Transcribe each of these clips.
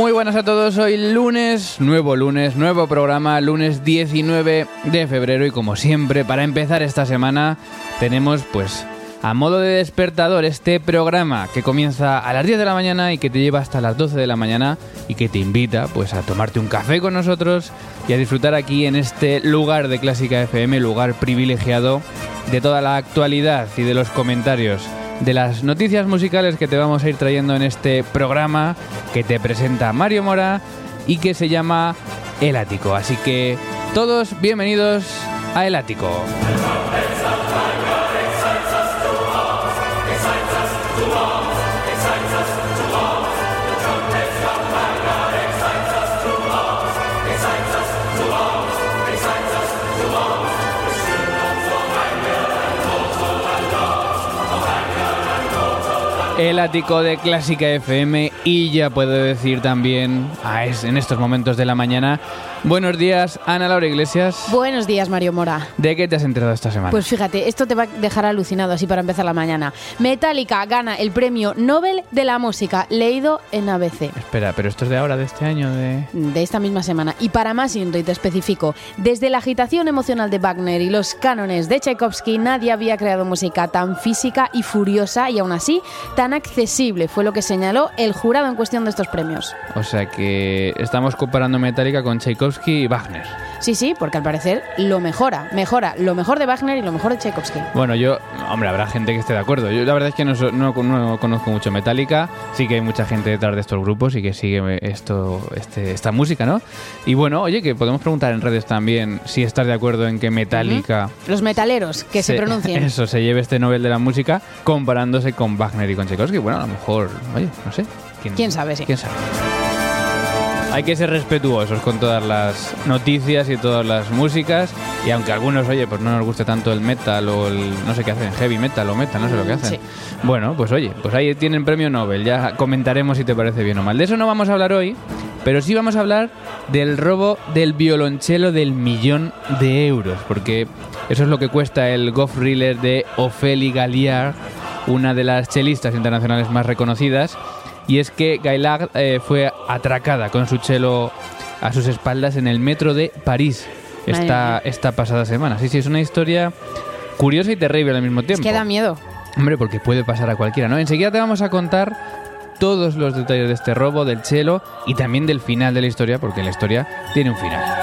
Muy buenas a todos, hoy lunes, nuevo lunes, nuevo programa, lunes 19 de febrero y como siempre, para empezar esta semana tenemos pues a modo de despertador este programa que comienza a las 10 de la mañana y que te lleva hasta las 12 de la mañana y que te invita pues a tomarte un café con nosotros y a disfrutar aquí en este lugar de Clásica FM, lugar privilegiado de toda la actualidad y de los comentarios de las noticias musicales que te vamos a ir trayendo en este programa que te presenta Mario Mora y que se llama El Ático. Así que todos bienvenidos a El Ático. El ático de Clásica FM y ya puedo decir también a es, en estos momentos de la mañana Buenos días, Ana Laura Iglesias. Buenos días, Mario Mora. ¿De qué te has enterado esta semana? Pues fíjate, esto te va a dejar alucinado así para empezar la mañana. Metallica gana el premio Nobel de la Música, leído en ABC. Espera, pero esto es de ahora, de este año, de... De esta misma semana. Y para más y te especifico, desde la agitación emocional de Wagner y los cánones de Tchaikovsky, nadie había creado música tan física y furiosa y aún así tan accesible, fue lo que señaló el jurado en cuestión de estos premios. O sea que estamos comparando Metallica con Tchaikovsky y Wagner. Sí, sí, porque al parecer lo mejora, mejora lo mejor de Wagner y lo mejor de Tchaikovsky. Bueno, yo, hombre, habrá gente que esté de acuerdo. Yo la verdad es que no, conozco mucho Metallica, sí que hay mucha gente detrás de estos grupos y que sigue esto, este, esta música, ¿no? Y bueno, oye, que podemos preguntar en redes también si estás de acuerdo en que Metallica... Los metaleros, que se, pronuncien. Eso, se lleve este Nobel de la música comparándose con Wagner y con Tchaikovsky. Bueno, a lo mejor, oye, no sé. ¿Quién, sabe? Sí. ¿Quién sabe? Hay que ser respetuosos con todas las noticias y todas las músicas. Y aunque a algunos, oye, pues no nos guste tanto el metal o el, no sé qué hacen, heavy metal o metal, no sé lo que hacen. Bueno, pues oye, pues ahí tienen premio Nobel. Ya comentaremos si te parece bien o mal. De eso no vamos a hablar hoy, pero sí vamos a hablar del robo del violonchelo del millón de euros. Porque eso es lo que cuesta el Goff Riller de Ophélie Galliard, una de las chelistas internacionales más reconocidas y es que Gaillard eh, fue atracada con su chelo a sus espaldas en el metro de París esta, esta pasada semana. Sí, sí, es una historia curiosa y terrible al mismo tiempo. Es que da miedo. Hombre, porque puede pasar a cualquiera, ¿no? Enseguida te vamos a contar todos los detalles de este robo, del chelo y también del final de la historia, porque la historia tiene un final.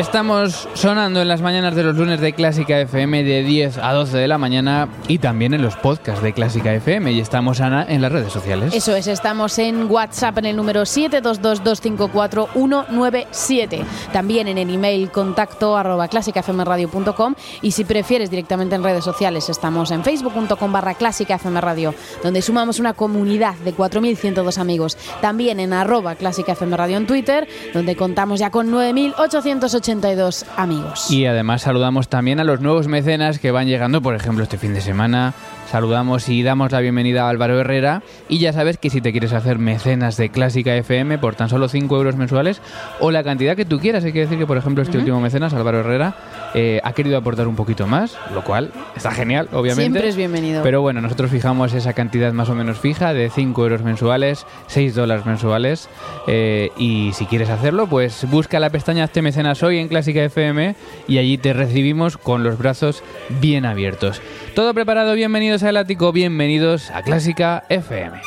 Estamos sonando en las mañanas de los lunes de Clásica FM de 10 a 12 de la mañana y también en los podcasts de Clásica FM y estamos, Ana, en las redes sociales. Eso es, estamos en WhatsApp en el número 722254197, también en el email contacto arroba clásicafmradio.com y si prefieres directamente en redes sociales estamos en facebook.com barra clásicafmradio, donde sumamos una comunidad de 4.102 amigos, también en arroba clásicafmradio en Twitter, donde contamos ya con 9.880 182 amigos. Y además saludamos también a los nuevos mecenas que van llegando, por ejemplo, este fin de semana. Saludamos y damos la bienvenida a Álvaro Herrera. Y ya sabes que si te quieres hacer mecenas de Clásica FM por tan solo 5 euros mensuales o la cantidad que tú quieras, hay que decir que, por ejemplo, este último mecenas, Álvaro Herrera, eh, ha querido aportar un poquito más, lo cual está genial, obviamente. Siempre es bienvenido. Pero bueno, nosotros fijamos esa cantidad más o menos fija de 5 euros mensuales, 6 dólares mensuales. eh, y si quieres hacerlo, pues busca la pestaña Hazte mecenas hoy en Clásica FM y allí te recibimos con los brazos bien abiertos. Todo preparado, bienvenidos al ático, bienvenidos a Clásica FM.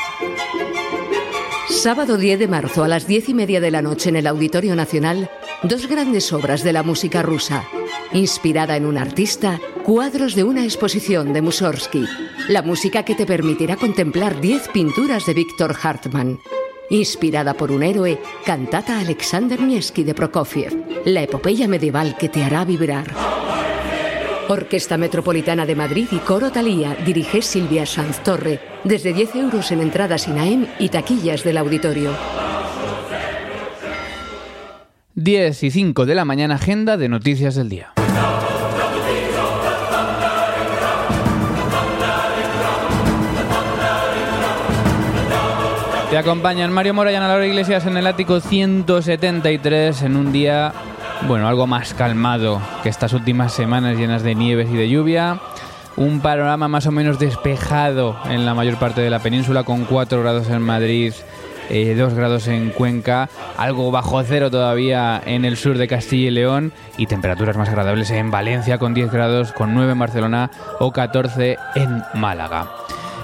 Sábado 10 de marzo a las 10 y media de la noche en el Auditorio Nacional, dos grandes obras de la música rusa. Inspirada en un artista, cuadros de una exposición de Mussorgsky. La música que te permitirá contemplar 10 pinturas de Víctor Hartmann. Inspirada por un héroe, cantata Alexander Nevsky de Prokofiev. La epopeya medieval que te hará vibrar. Orquesta Metropolitana de Madrid y Coro Talía dirige Silvia Sanz Torre. Desde 10 euros en entradas INAEM y taquillas del auditorio. 10 y 5 de la mañana, agenda de noticias del día. Te acompañan Mario Mora y Ana Laura Iglesias en el ático 173 en un día, bueno, algo más calmado que estas últimas semanas llenas de nieves y de lluvia. Un panorama más o menos despejado en la mayor parte de la península con 4 grados en Madrid, eh, 2 grados en Cuenca, algo bajo cero todavía en el sur de Castilla y León y temperaturas más agradables en Valencia con 10 grados, con 9 en Barcelona o 14 en Málaga.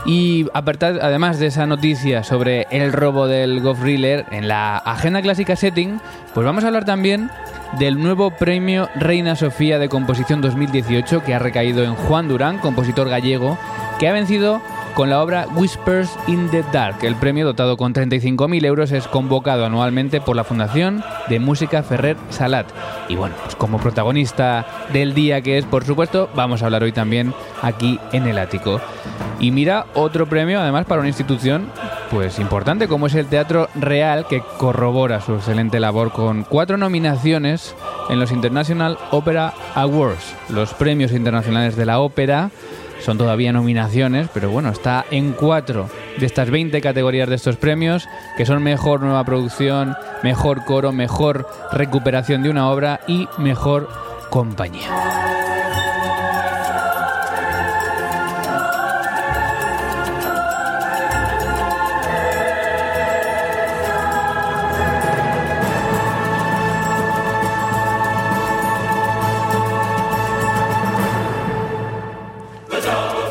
Y apartad- además de esa noticia sobre el robo del Golf Reeler en la agenda clásica setting, pues vamos a hablar también del nuevo premio Reina Sofía de Composición 2018 que ha recaído en Juan Durán, compositor gallego, que ha vencido con la obra Whispers in the Dark. El premio, dotado con 35.000 euros, es convocado anualmente por la Fundación de Música Ferrer Salat. Y bueno, pues como protagonista del día que es, por supuesto, vamos a hablar hoy también aquí en el ático. Y mira, otro premio además para una institución pues importante como es el Teatro Real que corrobora su excelente labor con cuatro nominaciones en los International Opera Awards, los premios internacionales de la ópera. Son todavía nominaciones, pero bueno, está en cuatro de estas 20 categorías de estos premios, que son mejor nueva producción, mejor coro, mejor recuperación de una obra y mejor compañía.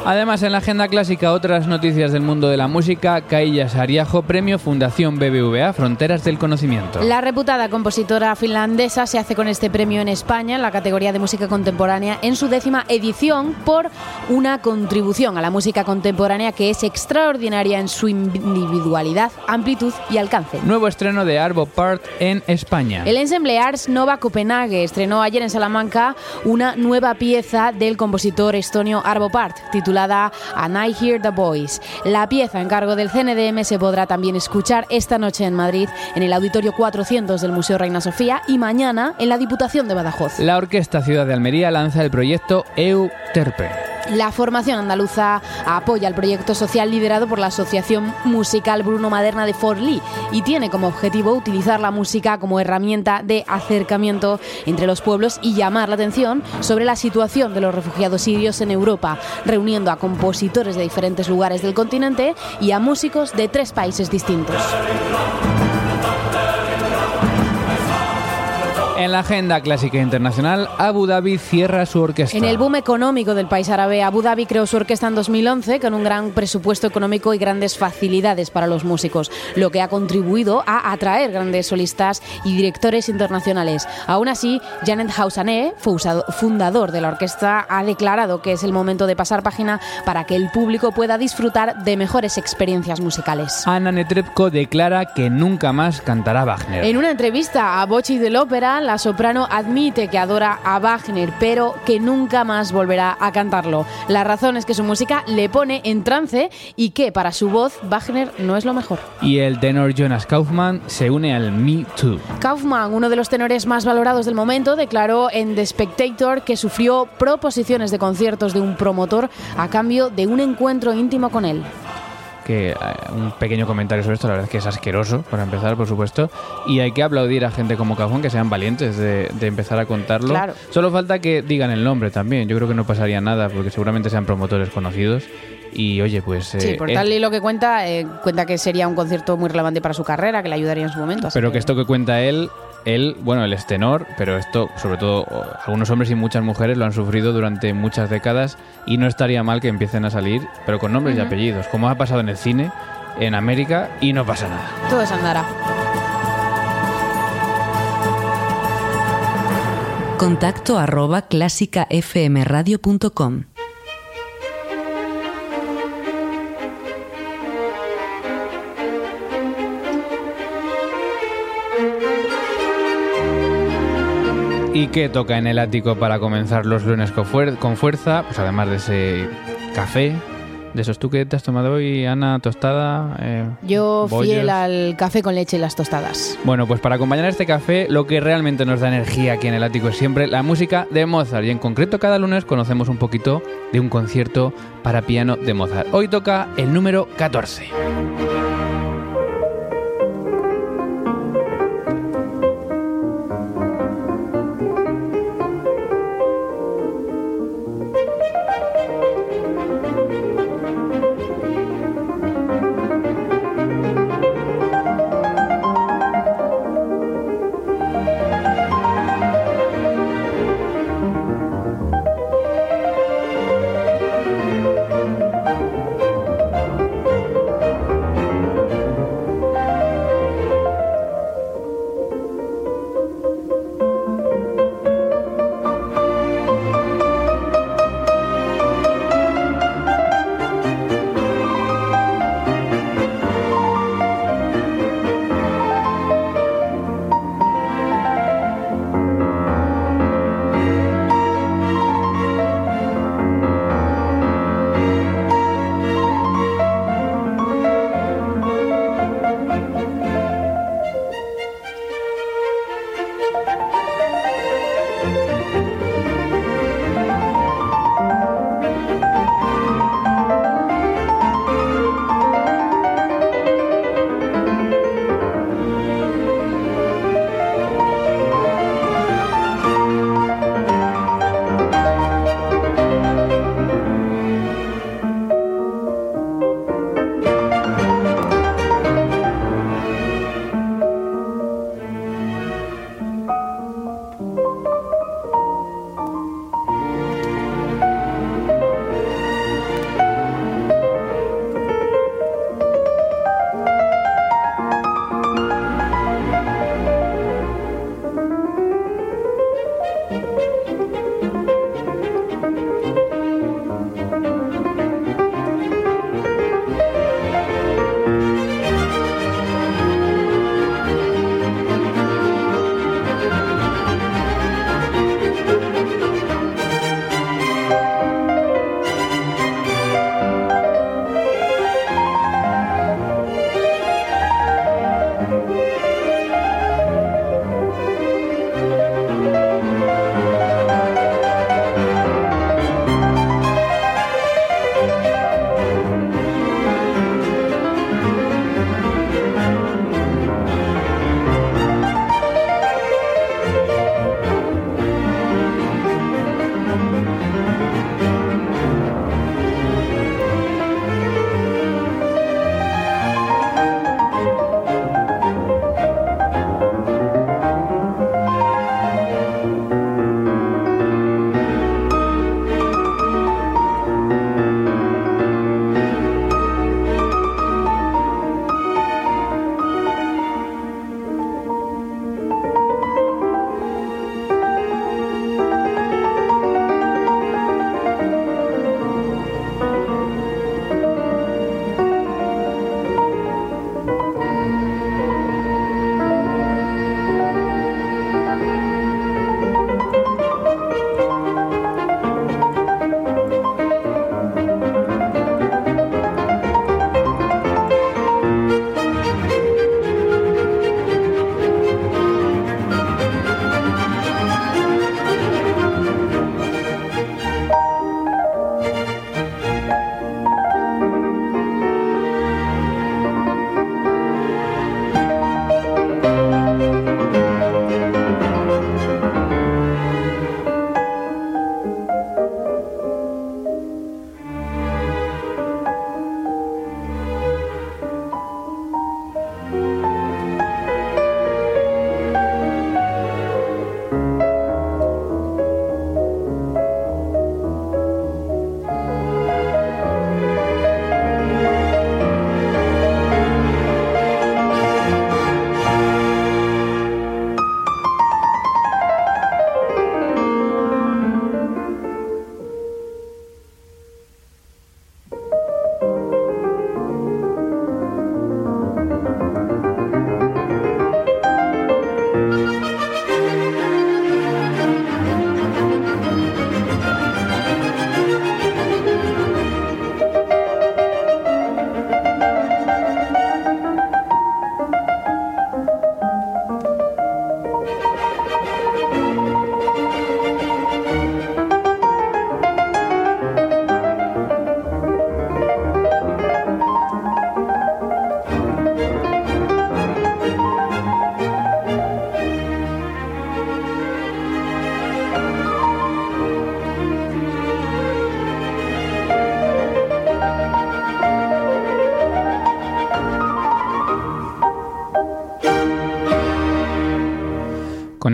Además, en la agenda clásica, otras noticias del mundo de la música. Kaija Sariajo, premio Fundación BBVA, Fronteras del Conocimiento. La reputada compositora finlandesa se hace con este premio en España en la categoría de música contemporánea en su décima edición por una contribución a la música contemporánea que es extraordinaria en su individualidad, amplitud y alcance. Nuevo estreno de Arvo Part en España. El ensemble Ars Nova Copenhague estrenó ayer en Salamanca una nueva pieza del compositor estonio Arvo Part, titulada And I Hear the Voice. La pieza en cargo del CNDM se podrá también escuchar esta noche en Madrid en el Auditorio 400 del Museo Reina Sofía y mañana en la Diputación de Badajoz. La Orquesta Ciudad de Almería lanza el proyecto Euterpe. La formación andaluza apoya el proyecto social liderado por la Asociación Musical Bruno Maderna de Forlí y tiene como objetivo utilizar la música como herramienta de acercamiento entre los pueblos y llamar la atención sobre la situación de los refugiados sirios en Europa, reuniendo a compositores de diferentes lugares del continente y a músicos de tres países distintos. En la agenda clásica internacional, Abu Dhabi cierra su orquesta. En el boom económico del país árabe, Abu Dhabi creó su orquesta en 2011 con un gran presupuesto económico y grandes facilidades para los músicos, lo que ha contribuido a atraer grandes solistas y directores internacionales. Aún así, Janet Hausané, fundador de la orquesta, ha declarado que es el momento de pasar página para que el público pueda disfrutar de mejores experiencias musicales. Anna Netrebko declara que nunca más cantará Wagner. En una entrevista a Bochi del Ópera, la soprano admite que adora a Wagner, pero que nunca más volverá a cantarlo. La razón es que su música le pone en trance y que para su voz Wagner no es lo mejor. Y el tenor Jonas Kaufmann se une al Me Too. Kaufmann, uno de los tenores más valorados del momento, declaró en The Spectator que sufrió proposiciones de conciertos de un promotor a cambio de un encuentro íntimo con él que eh, un pequeño comentario sobre esto, la verdad es que es asqueroso, para empezar, por supuesto, y hay que aplaudir a gente como Cajón que sean valientes de, empezar a contarlo. Solo falta que digan el nombre también, yo creo que no pasaría nada, porque seguramente sean promotores conocidos. Y oye, pues. sí, por tal y lo que cuenta, eh, cuenta que sería un concierto muy relevante para su carrera, que le ayudaría en su momento. Pero que esto que cuenta él él, bueno, él es tenor, pero esto, sobre todo, algunos hombres y muchas mujeres lo han sufrido durante muchas décadas y no estaría mal que empiecen a salir, pero con nombres y apellidos, como ha pasado en el cine, en América, y no pasa nada. Todo se andará. Contacto arroba clásicafmradio.com ¿Y qué toca en el ático para comenzar los lunes con, fuerza? Pues además de ese café, de esos tú que te has tomado hoy, Ana, tostada. Eh, Yo fiel al café con leche y las tostadas. Bueno, pues para acompañar este café, lo que realmente nos da energía aquí en el ático es siempre la música de Mozart. Y en concreto, cada lunes conocemos un poquito de un concierto para piano de Mozart. Hoy toca el número 14.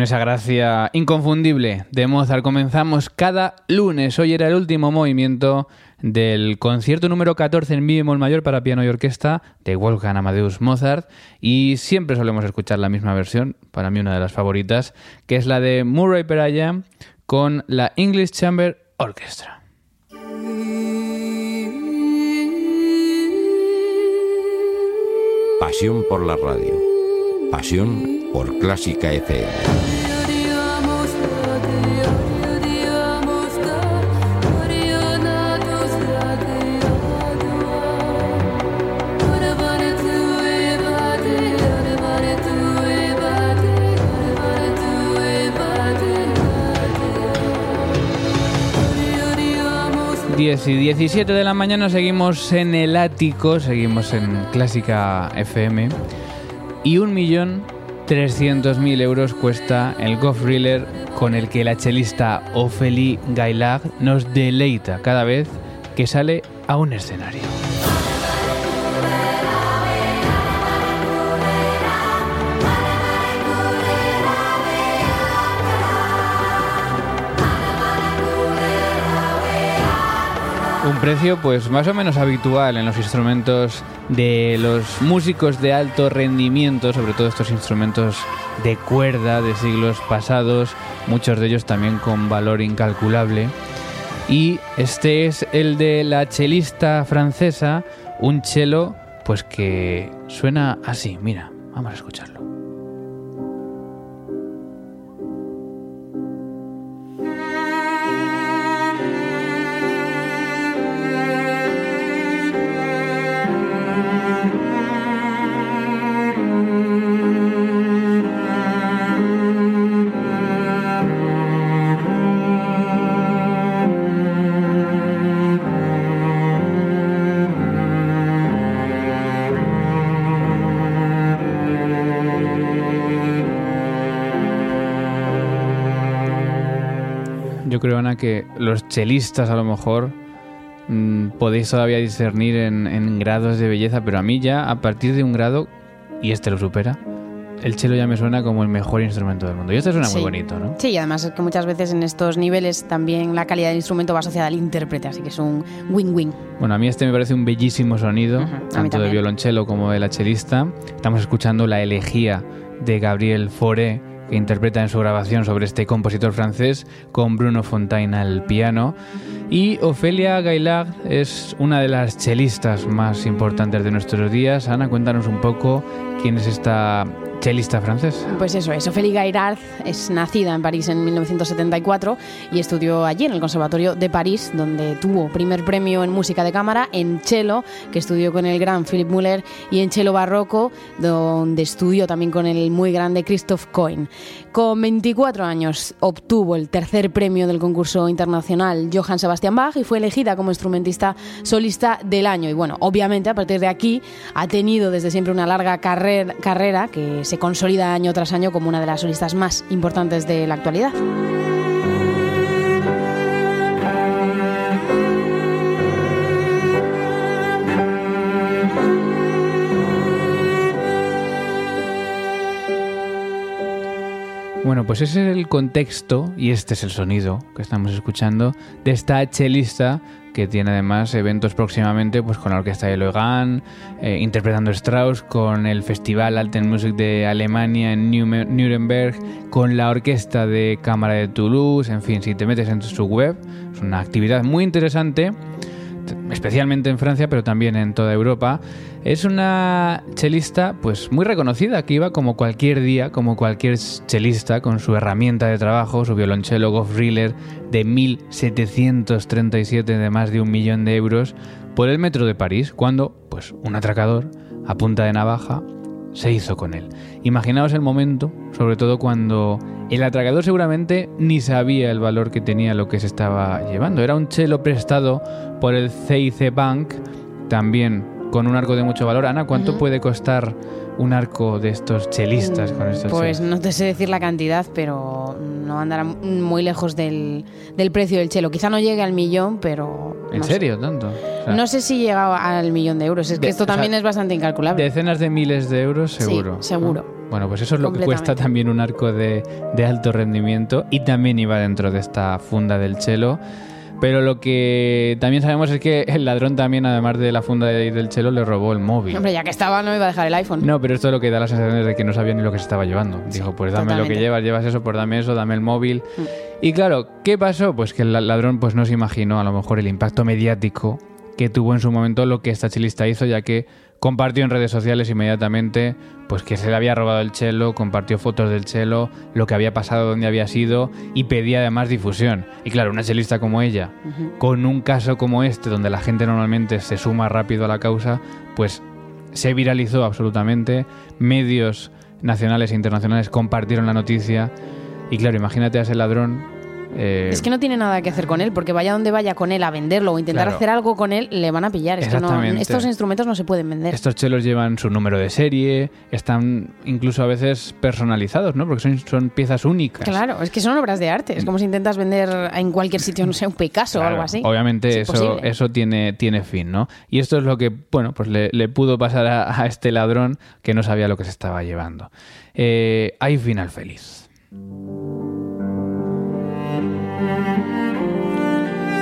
Esa gracia inconfundible de Mozart comenzamos cada lunes. Hoy era el último movimiento del concierto número 14 en mi mayor para piano y orquesta de Wolfgang Amadeus Mozart y siempre solemos escuchar la misma versión, para mí una de las favoritas, que es la de Murray Peraya con la English Chamber Orchestra. Pasión por la radio. Pasión por Clásica FM. 10 y 17 de la mañana seguimos en el ático, seguimos en Clásica FM. Y 1.300.000 euros cuesta el Golf Thriller con el que la chelista Ophélie Gaillard nos deleita cada vez que sale a un escenario. Precio pues más o menos habitual en los instrumentos de los músicos de alto rendimiento, sobre todo estos instrumentos de cuerda de siglos pasados, muchos de ellos también con valor incalculable. Y este es el de la chelista francesa, un chelo pues que suena así, mira, vamos a escucharlo. Que los chelistas a lo mejor mm, podéis todavía discernir en, grados de belleza, pero a mí ya, a partir de un grado, y este lo supera, el chelo ya me suena como el mejor instrumento del mundo. Y este suena muy bonito, ¿no? Sí, y además es que muchas veces en estos niveles también la calidad del instrumento va asociada al intérprete, así que es un win-win. Bueno, a mí este me parece un bellísimo sonido, tanto de violonchelo como de la chelista. Estamos escuchando la elegía de Gabriel Fauré que interpreta en su grabación sobre este compositor francés con Bruno Fontaine al piano. Y Ofelia Gaillard es una de las chelistas más importantes de nuestros días. Ana, cuéntanos un poco quién es esta chelista francesa. Pues eso es. Ophélie Gaillard es nacida en París en 1974 y estudió allí en el Conservatorio de París, donde tuvo primer premio en música de cámara, en cello, que estudió con el gran Philippe Muller, y en cello barroco, donde estudió también con el muy grande Christophe Coin. Con 24 años obtuvo el tercer premio del concurso internacional Johann Sebastian Bach y fue elegida como instrumentista solista del año. Y bueno, obviamente a partir de aquí ha tenido desde siempre una larga carrera, carrera que se se consolida año tras año como una de las solistas más importantes de la actualidad. Pues ese es el contexto y este es el sonido que estamos escuchando de esta chelista que tiene además eventos próximamente pues con la orquesta de Loegan, eh, interpretando Strauss, con el Festival Alten Music de Alemania en Nuremberg, con la orquesta de Cámara de Toulouse, en fin, si te metes en su web, es una actividad muy interesante especialmente en Francia, pero también en toda Europa. Es una chelista pues muy reconocida, que iba como cualquier día, como cualquier chelista, con su herramienta de trabajo, su violonchelo Goff Riller de 1737 de más de un millón de euros, por el metro de París, cuando pues un atracador a punta de navaja se hizo con él. Imaginaos el momento, sobre todo cuando el atracador seguramente ni sabía el valor que tenía lo que se estaba llevando. Era un chelo prestado por el CIC Bank, también con un arco de mucho valor. Ana, ¿cuánto puede costar un arco de estos chelistas con estos Pues no te sé decir la cantidad, pero no andará muy lejos del, precio del chelo. Quizá no llegue al millón, pero... ¿En serio? ¿Tanto? no sé si llega al millón de euros. Es que esto también es bastante incalculable. Decenas de miles de euros, seguro. Sí, seguro. Bueno, pues eso es lo que cuesta también un arco de, de alto rendimiento y también iba dentro de esta funda del chelo. Pero lo que también sabemos es que el ladrón también, además de la funda de- del chelo, le robó el móvil. Hombre, ya que estaba, no iba a dejar el iPhone. No, pero esto es lo que da la sensación de que no sabía ni lo que se estaba llevando. Dijo, pues dame lo que totalmente. llevas, llevas eso, pues dame eso, dame el móvil. Mm. Y claro, ¿qué pasó? Pues que el ladrón pues no se imaginó a lo mejor el impacto mediático que tuvo en su momento lo que esta chelista hizo, ya que compartió en redes sociales inmediatamente pues que se le había robado el chelo, compartió fotos del chelo, lo que había pasado, dónde había sido y pedía además difusión. Y claro, una chelista como ella, con un caso como este, donde la gente normalmente se suma rápido a la causa, pues se viralizó absolutamente, medios nacionales e internacionales compartieron la noticia y claro, imagínate a ese ladrón. Eh, Es que no tiene nada que hacer con él, porque vaya donde vaya con él a venderlo o intentar Claro. hacer algo con él, le van a pillar. Es que no, Exactamente. estos instrumentos no se pueden vender. Estos chelos llevan su número de serie, están incluso a veces personalizados, ¿no? Porque son, son piezas únicas. Claro, es que son obras de arte. Es como si intentas vender en cualquier sitio, no sé, un Picasso o algo así. Obviamente Es eso, eso tiene, tiene fin, ¿no? Y esto es lo que, bueno, pues le, le pudo pasar a, a este ladrón que no sabía lo que se estaba llevando. Eh, hay final feliz.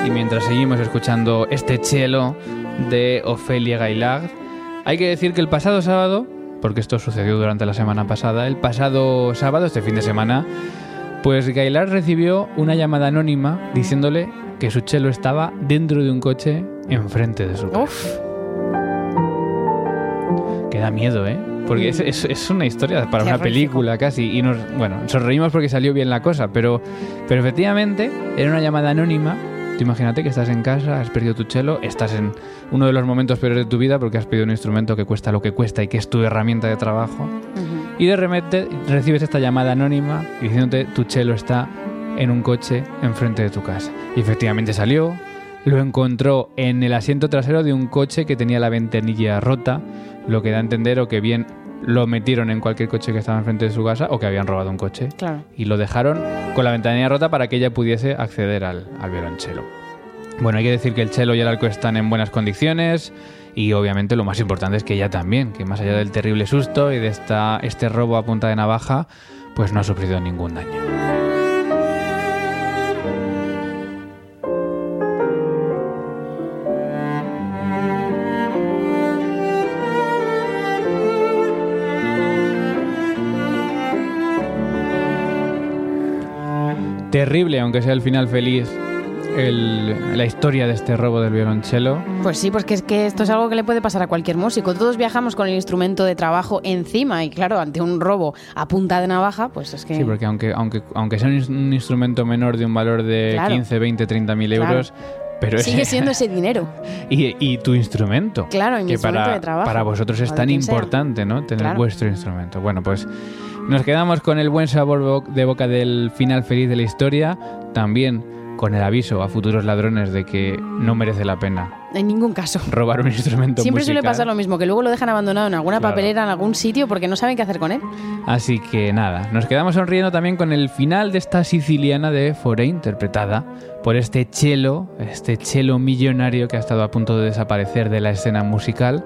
Y mientras seguimos escuchando este chelo de Ofelia Gailard, hay que decir que el pasado sábado, porque esto sucedió durante la semana pasada, el pasado sábado, este fin de semana, pues Gailard recibió una llamada anónima diciéndole que su chelo estaba dentro de un coche enfrente de su casa. Uf, Que da miedo, ¿eh? Porque es, es- es una historia para una película casi. Y nos, bueno, nos reímos porque salió bien la cosa, pero, pero efectivamente era una llamada anónima. Tú imagínate que estás en casa, has perdido tu chelo, estás en uno de los momentos peores de tu vida porque has pedido un instrumento que cuesta lo que cuesta y que es tu herramienta de trabajo. Y de repente recibes esta llamada anónima diciéndote tu chelo está en un coche enfrente de tu casa. Y efectivamente salió, lo encontró en el asiento trasero de un coche que tenía la ventanilla rota, lo que da a entender o que bien lo metieron en cualquier coche que estaba enfrente de su casa o que habían robado un coche. claro. Y lo dejaron con la ventanilla rota para que ella pudiese acceder al, al violonchelo. Bueno, hay que decir que el chelo y el arco están en buenas condiciones y obviamente lo más importante es que ella también, que más allá del terrible susto y de esta, este robo a punta de navaja, pues no ha sufrido ningún daño. Terrible, aunque sea el final feliz, el- la historia de este robo del violonchelo. Pues sí, porque es que esto es algo que le puede pasar a cualquier músico. Todos viajamos con el instrumento de trabajo encima y claro, ante un robo a punta de navaja, pues es que... Sí, porque aunque, aunque, aunque sea un ins- un instrumento menor de un valor de Claro. 15, 20, 30 mil Claro. euros, pero ese- Sigue siendo ese dinero. y, y tu instrumento. Claro, y mi que instrumento para, de trabajo, para vosotros es tan quien sea. importante, ¿no? Tener Claro. vuestro instrumento. Bueno, pues nos quedamos con el buen sabor bo- de boca del final feliz de la historia, también con el aviso a futuros ladrones de que no merece la pena En ningún caso. robar un instrumento Siempre suele pasar lo mismo, que luego lo dejan abandonado en alguna Claro. papelera, en algún sitio, porque no saben qué hacer con él. Así que nada, nos quedamos sonriendo también con el final de esta siciliana de Fore, interpretada por este chelo, este chelo millonario que ha estado a punto de desaparecer de la escena musical,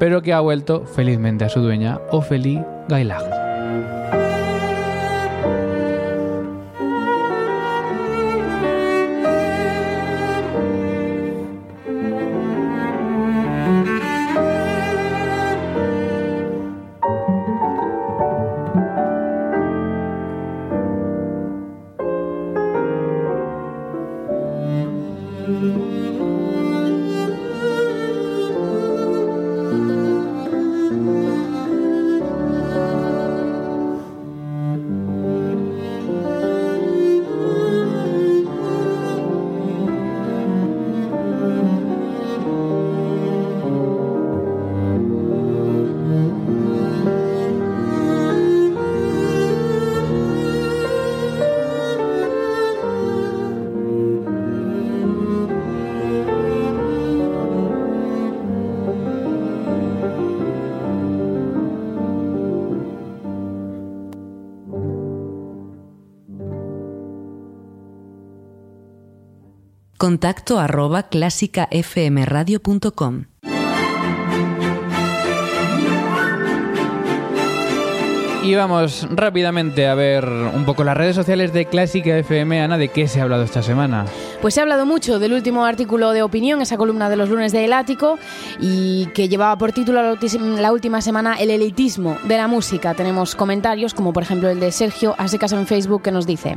pero que ha vuelto felizmente a su dueña, Ophélie Gailard. Contacto arroba clásicafmradio.com. Y vamos rápidamente a ver un poco las redes sociales de Clásica FM. Ana, ¿de qué se ha hablado esta semana? Pues se ha hablado mucho del último artículo de opinión, esa columna de los lunes de El Ático, y que llevaba por título la última semana El elitismo de la música. Tenemos comentarios, como por ejemplo el de Sergio Asecas en Facebook, que nos dice: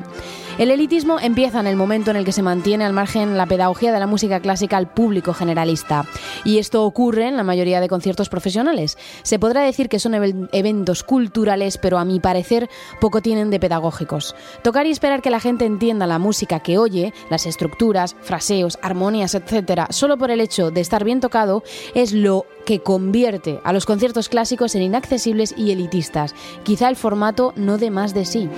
El elitismo empieza en el momento en el que se mantiene al margen la pedagogía de la música clásica al público generalista. Y esto ocurre en la mayoría de conciertos profesionales. Se podrá decir que son eventos culturales, pero a mi parecer poco tienen de pedagógicos. Tocar y esperar que la gente entienda la música que oye, las estructuras, fraseos, armonías, etc., solo por el hecho de estar bien tocado, es lo que convierte a los conciertos clásicos en inaccesibles y elitistas. Quizá el formato no dé más de sí.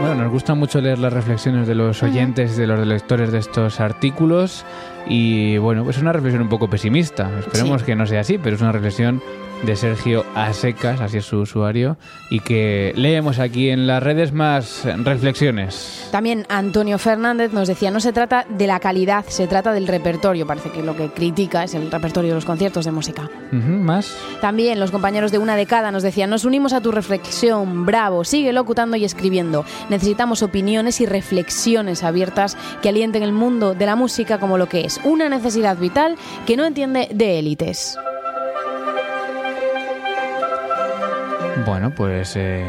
Bueno, nos gusta mucho leer las reflexiones de los oyentes, de los lectores de estos artículos y bueno, pues es una reflexión un poco pesimista. Esperemos que no sea así, pero es una reflexión de Sergio Asecas, así es su usuario, y que leemos aquí en las redes más reflexiones. También Antonio Fernández nos decía, no se trata de la calidad, se trata del repertorio. Parece que lo que critica es el repertorio de los conciertos de música. más. También los compañeros de una década nos decían, nos unimos a tu reflexión, bravo, sigue locutando y escribiendo. Necesitamos opiniones y reflexiones abiertas que alienten el mundo de la música como lo que es, una necesidad vital que no entiende de élites. Bueno, pues eh,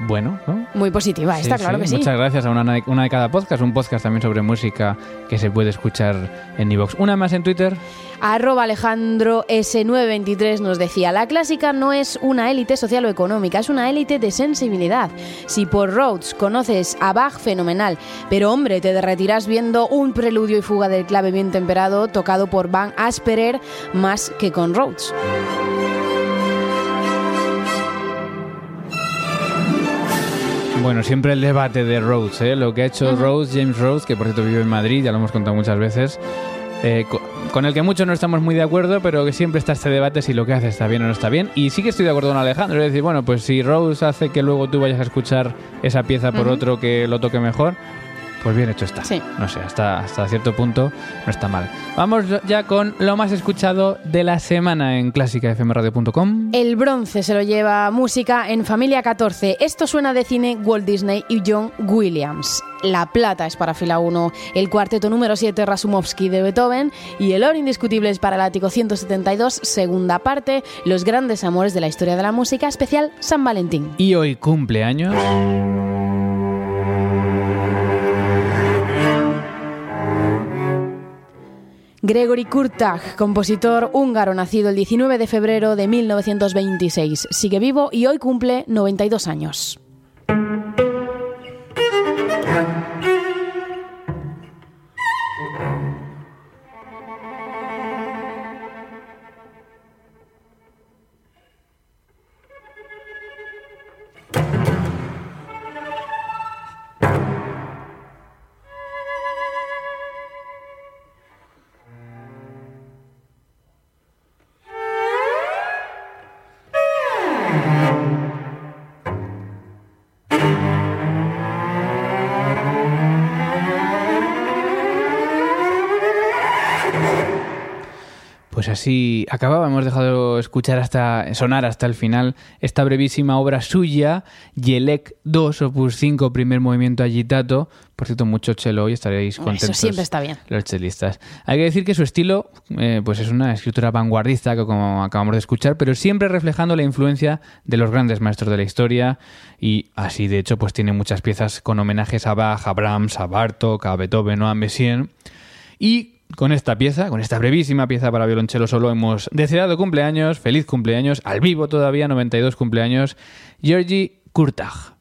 bueno, ¿no? Muy positiva, está claro que sí. Muchas gracias a una, una, de cada podcast, un podcast también sobre música que se puede escuchar en iVoox. Una más en Twitter. Arroba Alejandro S923 nos decía, la clásica no es una élite social o económica, es una élite de sensibilidad. Si por Rhodes conoces a Bach, fenomenal, pero hombre, te derretirás viendo un preludio y fuga del clave bien temperado tocado por Van Asperer más que con Rhodes. Bueno, siempre el debate de Rhodes, ¿eh? lo que ha hecho Rhodes, James Rhodes, que por cierto vive en Madrid, ya lo hemos contado muchas veces, eh, con el que muchos no estamos muy de acuerdo, pero que siempre está este debate si lo que hace está bien o no está bien. Y sí que estoy de acuerdo con Alejandro, es decir, bueno, pues si Rhodes hace que luego tú vayas a escuchar esa pieza por otro que lo toque mejor, pues bien hecho está. Sí. No sé, hasta, hasta cierto punto no está mal. Vamos ya con lo más escuchado de la semana en clásicafmradio.com. El bronce se lo lleva música en Familia 14. Esto suena de cine Walt Disney y John Williams. La plata es para fila 1, el cuarteto número 7 Rasumovsky de Beethoven y el oro indiscutible es para el ático 172, segunda parte, Los grandes amores de la historia de la música, especial San Valentín. Y hoy cumpleaños. Gregory Kurtag, compositor húngaro nacido el 19 de febrero de 1926, sigue vivo y hoy cumple 92 años. Así acababa, hemos dejado escuchar hasta sonar hasta el final esta brevísima obra suya, Yelek 2, opus 5, primer movimiento agitato. Por cierto, mucho chelo hoy, estaréis contentos. Eso siempre está bien. Los chelistas. Hay que decir que su estilo eh, pues es una escritura vanguardista, como acabamos de escuchar, pero siempre reflejando la influencia de los grandes maestros de la historia y así, de hecho, pues tiene muchas piezas con homenajes a Bach, a Brahms, a Bartok, a Beethoven o a Messiaen. Y con esta pieza, con esta brevísima pieza para violonchelo solo, hemos deseado cumpleaños, feliz cumpleaños, al vivo todavía, 92 cumpleaños, Georgi Kurtag.